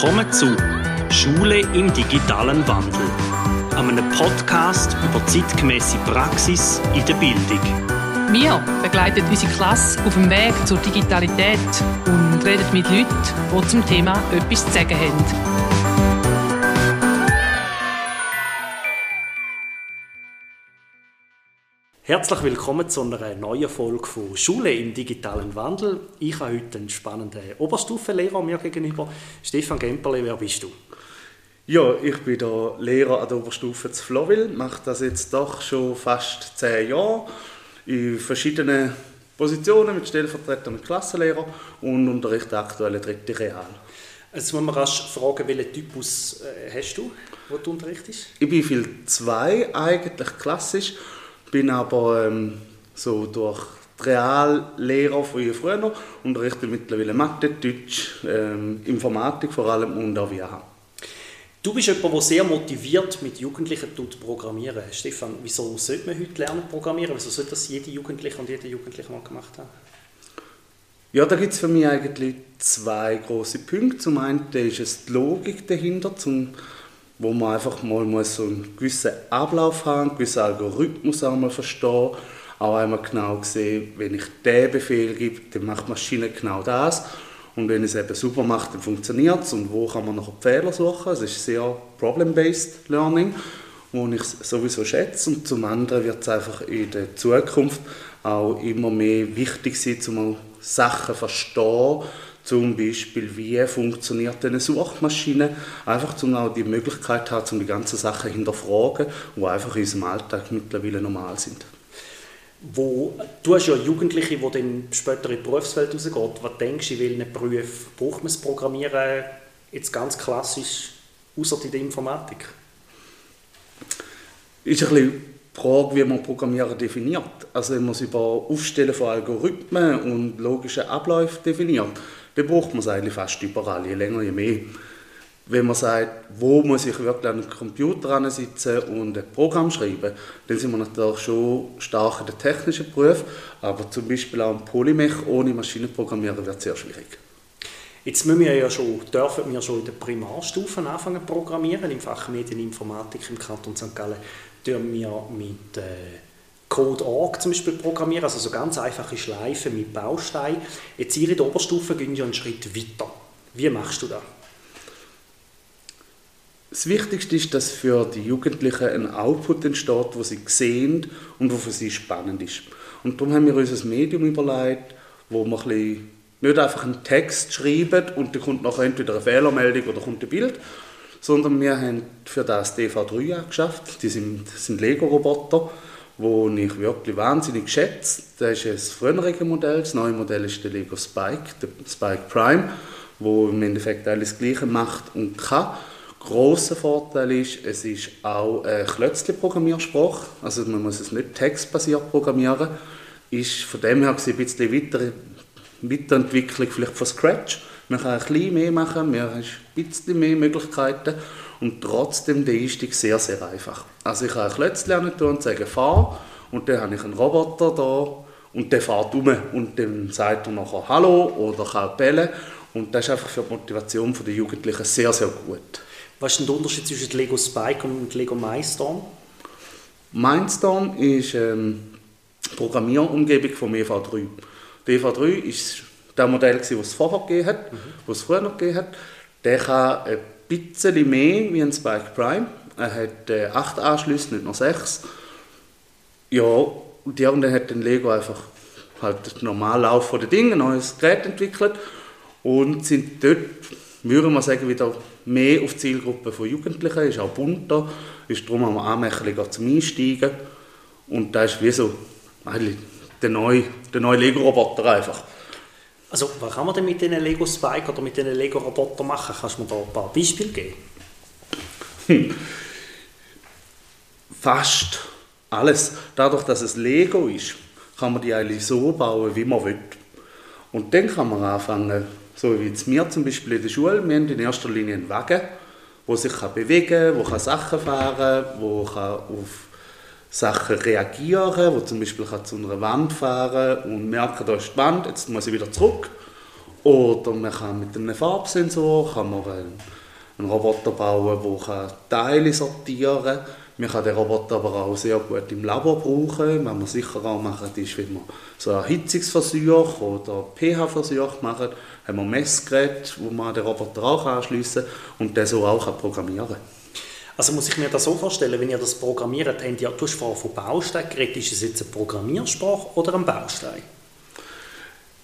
Willkommen zu Schule im digitalen Wandel, einem Podcast über zeitgemäße Praxis in der Bildung. Wir begleiten unsere Klasse auf dem Weg zur Digitalität und reden mit Leuten, die zum Thema etwas zu sagen haben. Herzlich willkommen zu einer neuen Folge von Schule im digitalen Wandel. Ich habe heute einen spannenden Oberstufenlehrer mir gegenüber. Stefan Gemperle, wer bist du? Ja, ich bin der Lehrer an der Oberstufe zu Flowil, mache das jetzt doch schon fast zehn Jahre in verschiedenen Positionen mit Stellvertreter und Klassenlehrer und unterrichte aktuell dritte Real. Jetzt muss man rasch fragen, welchen Typus äh, hast du, wo du unterrichtest? Ich bin viel zwei eigentlich klassisch bin aber ähm, so durch die Reallehrer von früher unterrichte mittlerweile Mathe, Deutsch, ähm, Informatik vor allem und auch WH. Du bist jemand, der sehr motiviert mit Jugendlichen tut programmieren. Stefan, wieso sollte man heute lernen programmieren? Wieso sollte das jede Jugendliche und jeder Jugendliche mal gemacht haben? Ja, da gibt es für mich eigentlich zwei große Punkte. Zum einen ist es die Logik dahinter, zum wo man einfach mal muss so einen gewissen Ablauf haben, einen gewissen Algorithmus einmal verstehen, auch einmal genau sehen, wenn ich den Befehl gebe, dann macht die Maschine genau das. Und wenn es eben super macht, dann funktioniert es. Und wo kann man noch Fehler suchen. Es ist sehr Problem-Based Learning, wo ich sowieso schätze. Und zum anderen wird es einfach in der Zukunft auch immer mehr wichtig sein, um Sachen zu verstehen, zum Beispiel, wie funktioniert eine Suchmaschine, einfach um auch die Möglichkeit zu haben, um die ganzen Sachen hinterfragen, die einfach in unserem Alltag mittlerweile normal sind. Wo, du hast ja Jugendliche, die dann später in die Berufswelt rausgehen. Was denkst du, in welchen Berufen braucht man das Programmieren jetzt ganz klassisch, außer in der Informatik? Ist ein bisschen Frage, wie man Programmieren definiert. Also wenn man es über Aufstellen von Algorithmen und logischen Abläufen definiert, dann braucht man es eigentlich fast überall, je länger, je mehr. Wenn man sagt, wo muss ich wirklich an den Computer sitzen und ein Programm schreiben, dann sind wir natürlich schon stark in den technischen Beruf, aber zum Beispiel auch ein Polymech ohne Maschinenprogrammieren wird sehr schwierig. Jetzt müssen wir ja schon, dürfen wir schon in der Primarstufe anfangen zu programmieren. Im Fach Medieninformatik im Kanton St. Gallen tun wir mit äh, Code.org zum Beispiel programmieren, also so ganz einfache Schleifen mit Bausteinen. Jetzt ihr in der Oberstufe gehen ja einen Schritt weiter. Wie machst du das? Das Wichtigste ist, dass für die Jugendlichen ein Output entsteht, wo sie sehen und wo für sie spannend ist. Und darum haben wir uns ein Medium überlegt, wo wir ein nicht einfach einen Text schreiben und dann kommt nachher entweder eine Fehlermeldung oder kommt ein Bild, sondern wir haben für das DV3 geschafft. Die sind, sind Lego-Roboter wo ich wirklich wahnsinnig schätze. Das ist das frühere Modell. Das neue Modell ist der Lego Spike, der Spike Prime, wo im Endeffekt alles Gleiche macht und kann. Großer Vorteil ist, es ist auch ein Klötzli-Programmiersprache, also man muss es nicht textbasiert programmieren. Ist von dem her ein bisschen weiter, Weiterentwicklung vielleicht von Scratch. Man kann ein bisschen mehr machen, man hat ein bisschen mehr Möglichkeiten und trotzdem der Einstieg sehr, sehr einfach. Also ich kann ein Klötzchen lernen und sagen, fahr und dann habe ich einen Roboter da und der fährt um und dann sagt er nachher Hallo oder kann bellen und das ist einfach für die Motivation der Jugendlichen sehr, sehr gut. Was ist denn der Unterschied zwischen Lego Spike und Lego Mindstorm? Mindstorm ist ähm, die Programmierumgebung vom EV3. Der EV3 ist das Modell, das es vorher gegeben hat, mhm. das es früher noch gegeben hat. Der kann ein bisschen mehr wie ein Spike Prime. Er hat äh, acht Anschlüsse, nicht nur sechs. Ja, und anderen hat den Lego einfach halt den Normallauf der Dinge, ein neues Gerät entwickelt und sind dort, würde man sagen, wieder mehr auf die Zielgruppe von Jugendlichen, ist auch bunter, ist darum auch anmächtiger zum Einsteigen und da ist wie so eigentlich der neue, der neue Lego-Roboter einfach. Also, was kann man denn mit diesen Lego Spike oder mit diesen Lego Roboter machen? Kannst du mir da ein paar Beispiele geben? Hm. Fast alles. Dadurch, dass es Lego ist, kann man die eigentlich so bauen, wie man will. Und dann kann man anfangen, so wie jetzt wir zum Beispiel in der Schule, wir haben in erster Linie einen Wagen, der sich bewegen kann, der Sachen fahren kann, der auf Sachen reagieren, wo zum Beispiel kann zu einer Wand fahren und merken, da ist die Wand, jetzt muss ich wieder zurück. Oder man kann mit einem Farbsensor kann man einen, Roboter bauen, der Teile sortieren kann. Man kann den Roboter aber auch sehr gut im Labor brauchen. Wenn man sicher auch machen ist, wenn man so Erhitzungsversuch oder pH-Versuch machen, haben wir Messgeräte, wo man den Roboter auch anschliessen kann und den so auch programmieren kann. Also muss ich mir das so vorstellen, wenn ihr das programmiert, habt ihr, du hast vorhin von Baustein geredet, ist es jetzt eine Programmiersprache oder ein Baustein?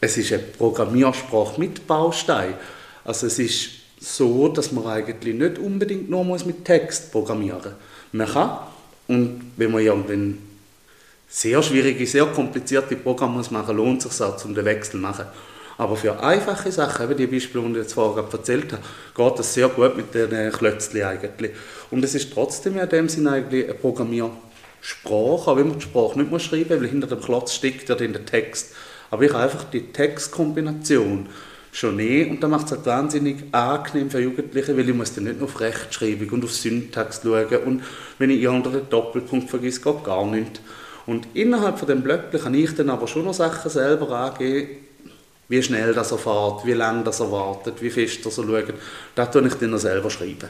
Es ist eine Programmiersprache mit Baustein. Also es ist so, dass man eigentlich nicht unbedingt nur mit Text programmieren muss man kann. Und wenn man ja wenn sehr schwierige, sehr komplizierte Programme muss machen lohnt es sich auch, um den Wechsel zu machen. Aber für einfache Sachen, eben die Beispiele, die ich jetzt vorher erzählt habe, geht das sehr gut mit den Klötzchen eigentlich. Und es ist trotzdem in dem Sinne eigentlich eine Programmiersprache, auch wenn man die Sprache nicht schreiben muss, weil hinter dem Klotz steckt ja dann der Text. Aber ich habe einfach die Textkombination schon eh. Und da macht es halt wahnsinnig angenehm für Jugendliche, weil ich muss dann nicht nur auf Rechtschreibung und auf Syntax schauen und wenn ich irgendeinen Doppelpunkt vergesse, geht gar nichts. Und innerhalb von dem Blöckchen kann ich dann aber schon noch Sachen selber angeben, wie schnell das er fährt, wie lange das er wartet, wie fest das er schaut. Das tue ich dann selber schreiben.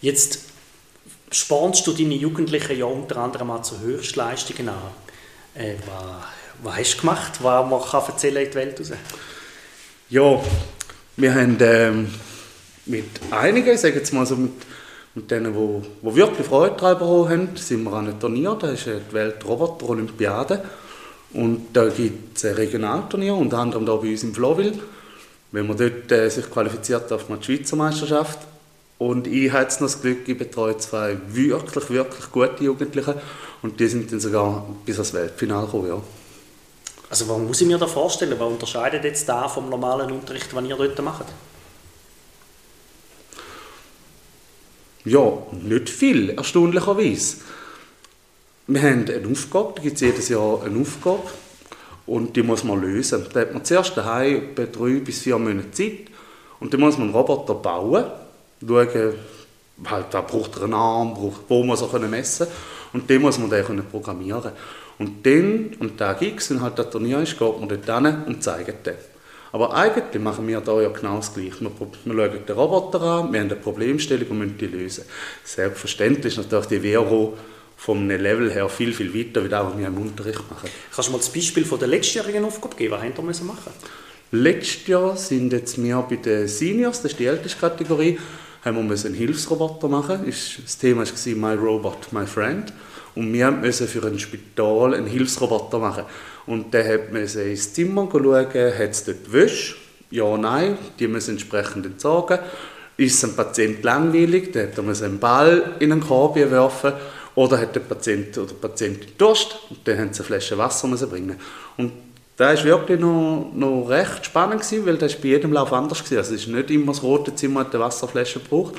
Jetzt spornst du deine Jugendlichen ja unter anderem auch zu Höchstleistungen an. Äh, was, was hast du gemacht, was man kann erzählen in die Welt raus? Ja, wir haben ähm, mit einigen, ich sage jetzt mal so mit, mit denen, die, die wirklich Freude daran haben, sind wir an einem Turnier, das ist die Weltroboter-Olympiade. Und da gibt es ein Regionalturnier, unter anderem hier bei uns in Flowil. Wenn man dort äh, sich qualifiziert auf die Schweizer Meisterschaft. Und ich habe jetzt noch das Glück, ich betreue zwei wirklich, wirklich gute Jugendliche. Und die sind dann sogar bis ans Weltfinale gekommen. Ja. Also was muss ich mir da vorstellen? Was unterscheidet jetzt da vom normalen Unterricht, den ihr dort macht? Ja, nicht viel, erstaunlicherweise. Wir haben eine Aufgabe, da gibt es jedes Jahr eine Aufgabe und die muss man lösen. Da hat man zuerst daheim etwa drei bis vier Monate Zeit und dann muss man einen Roboter bauen, schauen, halt, da braucht er einen Arm, braucht, wo muss er messen können und den muss man dann programmieren und dann, und der X, wenn halt das Turnier ist, geht man dort hin und zeigt den. Aber eigentlich machen wir da ja genau das Gleiche. Wir, wir schauen den Roboter an, wir haben eine Problemstellung und müssen die lösen. Selbstverständlich ist natürlich die Vero vom Level her viel, viel weiter, wie das, was wir im Unterricht machen. Kannst du mal das Beispiel von der letztjährigen Aufgabe geben? Was haben wir machen Letztes Jahr sind jetzt wir bei den Seniors, das ist die älteste Kategorie, haben wir einen Hilfsroboter machen. Das Thema war My Robot, My Friend. Und wir mussten für ein Spital einen Hilfsroboter machen. Und der musste ins Zimmer schauen, hat es dort Wäsche? Ja, nein, die müssen entsprechend entsorgen. Ist ein Patient langweilig, dann hat er einen Ball in einen Korb werfen oder hat der Patient oder die Patientin Durst und dann haben sie eine Flasche Wasser müssen bringen. Und das war wirklich noch, noch recht spannend, gewesen, weil das bei jedem Lauf anders war. Also es ist nicht immer das rote Zimmer hat eine Wasserflasche gebraucht,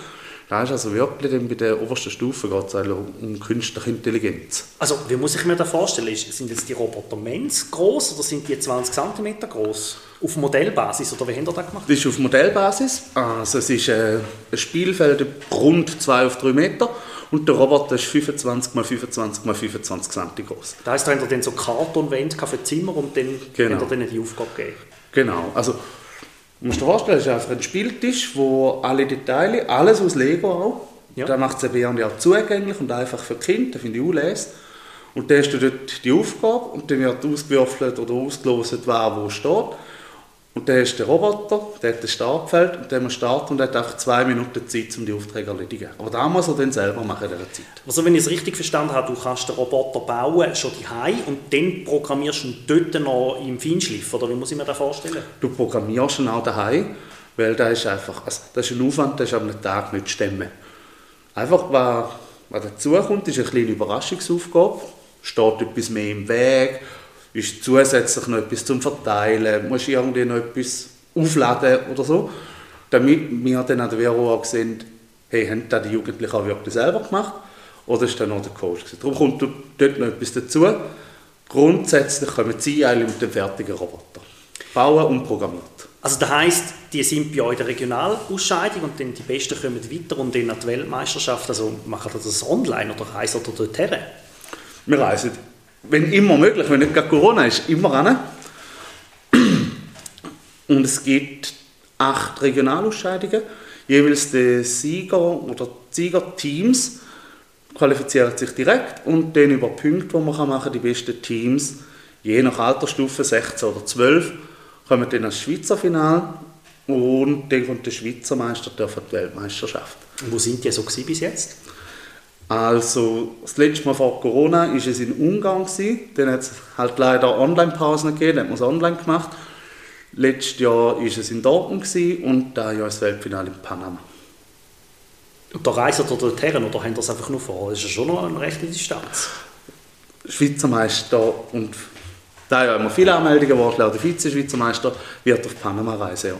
da ist also wirklich dann bei der obersten Stufe geht es um künstliche Intelligenz. Also wie muss ich mir das vorstellen? Sind jetzt die Roboter mens groß oder sind die 20 cm groß? Auf Modellbasis oder wie haben ihr das gemacht? Das ist auf Modellbasis. Also es ist äh, ein Spielfeld rund 2 auf 3 Meter und der Roboter ist 25 x 25 x 25 cm groß. Das heisst, da habt ihr dann so Kartonwände für Zimmer und dann genau. habt ihr denen die Aufgabe gegeben? Genau. Also Du musst dir vorstellen, es ist einfach ein Spieltisch, wo alle Details, alles aus Lego auch, ja. da macht es eben auch zugänglich und einfach für Kinder, das finde ich auch les. Und dann hast du dort die Aufgabe und dann wird ausgewürfelt oder ausgelost, wer wo steht. Und dann du den Roboter, der hat ein Startfeld und der muss starten und hat einfach zwei Minuten Zeit, um die Aufträge zu erledigen. Aber da muss er dann selber machen in dieser Zeit. Also wenn ich es richtig verstanden habe, du kannst den Roboter bauen, schon daheim und dann programmierst du ihn dort noch im Feinschliff, oder wie muss ich mir das vorstellen? Du programmierst ihn auch daheim, weil das ist einfach, also das ist ein Aufwand, das ist am Tag nicht stemmen. Einfach, was, was dazu kommt, ist eine kleine Überraschungsaufgabe, steht etwas mehr im Weg, ist zusätzlich noch etwas zum Verteilen, musst irgendwie noch etwas aufladen oder so, damit wir dann an der Vero auch sehen, hey, haben das die Jugendlichen auch wirklich selber gemacht oder ist dann noch der Coach gewesen. Darum kommt dort noch etwas dazu. Grundsätzlich kommen sie eigentlich mit dem fertigen Roboter. Bauen und programmiert. Also das heisst, die sind bei euch der Regionalausscheidung und dann die Besten kommen weiter und dann an die Weltmeisterschaft. Also machen das online oder reisen ihr dort her? Wir reisen wenn immer möglich, wenn nicht gerade Corona ist, immer ran. Und es gibt acht Regionalausscheidungen. Jeweils der Sieger oder Siegerteams qualifizieren sich direkt und dann über Punkte, die man machen kann, die besten Teams, je nach Altersstufe 16 oder 12, kommen dann ans Schweizer Final und dann kommt der Schweizer Meister die Weltmeisterschaft. Und wo sind die so bis jetzt? Also das letzte Mal vor Corona war es in Ungarn. Gewesen. Dann hat es halt leider Online-Pausen gegeben, dann hat man es online gemacht. Letztes Jahr war es in Dortmund gewesen und da Jahr das Weltfinale in Panama. Und da reisen ihr dorthin oder haben das einfach nur vor? Das ist ja schon noch eine rechte Distanz. Schweizer Meister und da ja immer viele Anmeldungen geworden, auch der Vize-Schweizer Meister wird auf Panama reisen. Ja.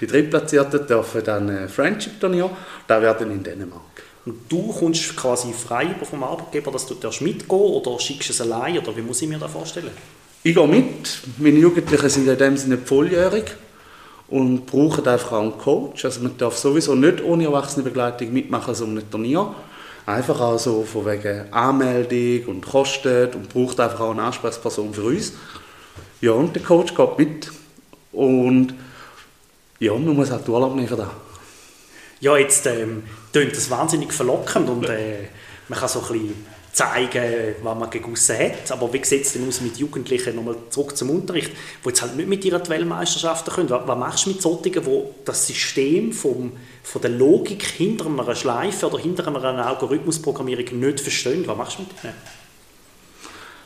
Die Drittplatzierten dürfen dann ein Friendship-Turnier, da werden in Dänemark. Und du kommst quasi frei vom Arbeitgeber, dass du mitgehen oder schickst es allein oder wie muss ich mir das vorstellen? Ich gehe mit. Meine Jugendlichen sind in dem Sinne volljährig und brauchen einfach auch einen Coach. Also man darf sowieso nicht ohne Erwachsenenbegleitung mitmachen so einem Turnier. Einfach auch so von wegen Anmeldung und Kosten und braucht einfach auch eine Ansprechperson für uns. Ja, und der Coach geht mit und ja, man muss auch die Urlaub nehmen. Ja, jetzt ähm, klingt das wahnsinnig verlockend und äh, man kann so ein bisschen zeigen, was man gegossen hat. Aber wie sieht es denn aus mit Jugendlichen, nochmal zurück zum Unterricht, die jetzt halt nicht mit ihrer Weltmeisterschaften können? Was, was machst du mit solchen, die das System vom, von der Logik hinter einer Schleife oder hinter einer Algorithmusprogrammierung nicht verstehen? Was machst du mit denen?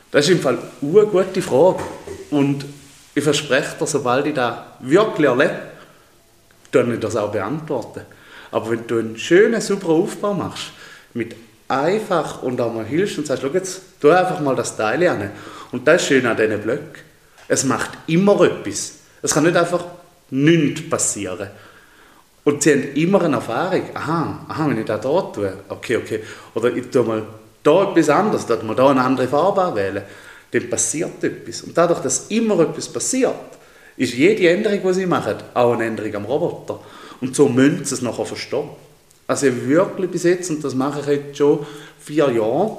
Das ist im Fall eine gute Frage. Und ich verspreche dir, sobald ich das wirklich erlebe, dann ich das auch beantworten. Aber wenn du einen schönen, super Aufbau machst, mit einfach und auch mal hilfst und sagst, schau jetzt, tu einfach mal das Teil an. Und das ist schön an diesen Blöcken. Es macht immer etwas. Es kann nicht einfach nichts passieren. Und sie haben immer eine Erfahrung. Aha, aha wenn ich das hier tue, okay, okay. Oder ich tue mal da etwas anderes, dass man da eine andere Farbe wählen, dann passiert etwas. Und dadurch, dass immer etwas passiert, ist jede Änderung, die sie machen, auch eine Änderung am Roboter. Und so müssen sie es nachher verstehen. Also wirklich bis jetzt, und das mache ich jetzt schon vier Jahre,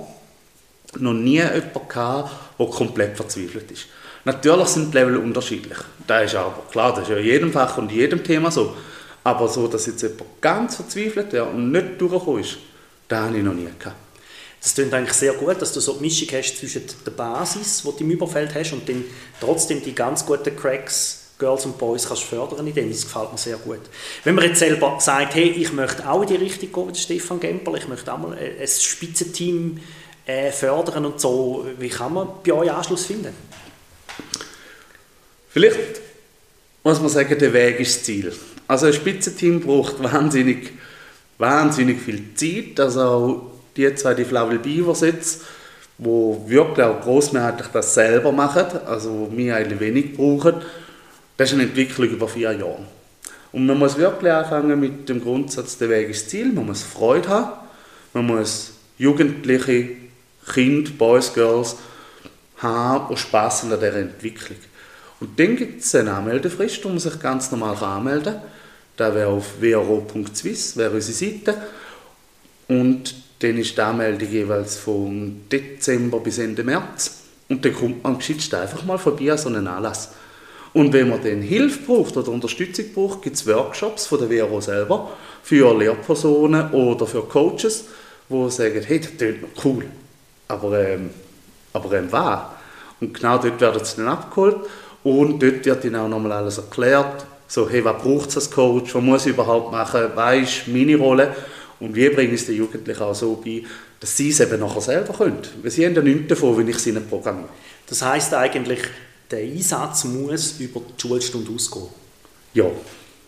noch nie jemanden gehabt, der komplett verzweifelt ist. Natürlich sind die Level unterschiedlich. Das ist aber klar, das ist ja in jedem Fach und in jedem Thema so. Aber so, dass jetzt jemand ganz verzweifelt wäre und nicht durchgekommen ist, das habe ich noch nie gehabt. Das klingt eigentlich sehr gut, dass du so eine Mischung hast zwischen der Basis, die du im Überfeld hast, und dann trotzdem die ganz guten Cracks Girls und Boys kannst fördern in dem. Das gefällt mir sehr gut. Wenn man jetzt selber sagt, hey, ich möchte auch in die Richtung gehen wie Stefan Gemperl, ich möchte auch mal ein Spitzenteam äh, fördern und so, wie kann man bei euch Anschluss finden? Vielleicht muss man sagen, der Weg ist das Ziel. Also ein Spitzenteam braucht wahnsinnig, wahnsinnig viel Zeit. Also die zwei, die Flavel Beavers jetzt, wo wirklich auch grossmehrheitlich das selber machen, also wir eigentlich wenig brauchen, das ist eine Entwicklung über vier Jahre. Und man muss wirklich anfangen mit dem Grundsatz, der Weg ist Ziel. Man muss Freude haben. Man muss Jugendliche, Kinder, Boys, Girls haben und Spass an dieser Entwicklung. Und dann gibt es eine Anmeldefrist, wo man sich ganz normal anmelden kann. Da wäre auf wro.swiss, wäre unsere Seite. Und dann ist die Anmeldung jeweils von Dezember bis Ende März. Und dann kommt man geschützt einfach mal vorbei an so einen Anlass. Und wenn man dann Hilfe braucht oder Unterstützung braucht, gibt es Workshops von der WRO selber für Lehrpersonen oder für Coaches, die sagen, hey, das klingt noch cool, aber, ähm, aber ähm, was? Und genau dort werden sie dann abgeholt und dort wird ihnen auch nochmal alles erklärt, so, hey, was braucht es als Coach, was muss ich überhaupt machen, was ist meine Rolle und wie bringe ich es den Jugendlichen auch so bei, dass sie es eben nachher selber können. Weil sie haben ja nichts davon, wenn ich sie nicht programmiere. Das heisst eigentlich, der Einsatz muss über die Schulstunde ausgehen. Ja.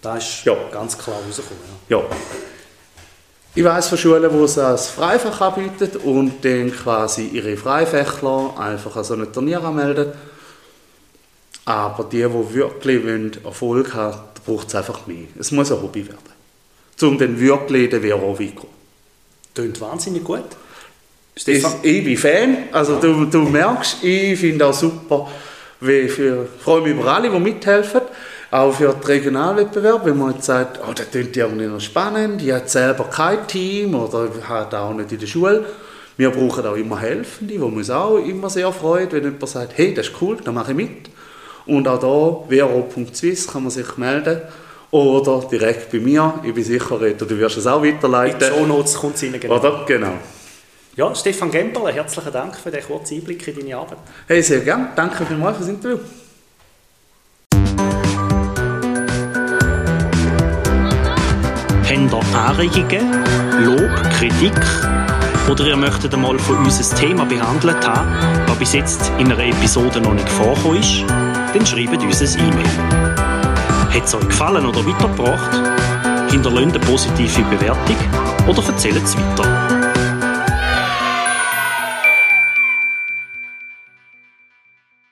Das ist ja. ganz klar rausgekommen. Ja. ja. Ich weiß von Schulen, die es als Freifach anbieten und dann quasi ihre Freifächler einfach an so ein Turnier anmelden. Aber die, die wirklich Erfolg haben da braucht es einfach mehr. Es muss ein Hobby werden. Um dann wirklich den Vero weit Klingt wahnsinnig gut. Stefan? Ich bin Fan. Also du, du merkst, ich finde auch super, wie für, freue mich über alle, die mithelfen. Auch für den Regionalwettbewerb, wenn man jetzt sagt, oh, das klingt irgendwie noch spannend, ich habe selber kein Team oder hat auch nicht in der Schule. Wir brauchen auch immer Helfende, die uns auch immer sehr freut, wenn jemand sagt, hey, das ist cool, dann mache ich mit. Und auch hier, vro.swiss, kann man sich melden. Oder direkt bei mir. Ich bin sicher, Reto, du wirst es auch weiterleiten. In die Shownotes kommt es rein, genau. Oder? Genau. Ja, Stefan Gemperle, herzlichen Dank für den kurzen Einblick in deine Arbeit. Hey, sehr gerne. Danke vielmals fürs Interview. Habt ihr Anregungen, Lob, Kritik oder ihr möchtet einmal von uns ein Thema behandelt haben, das bis jetzt in einer Episode noch nicht vorgekommen ist, dann schreibt uns ein E-Mail. Hat es euch gefallen oder weitergebracht? Hinterlasst eine positive Bewertung oder erzählt es weiter.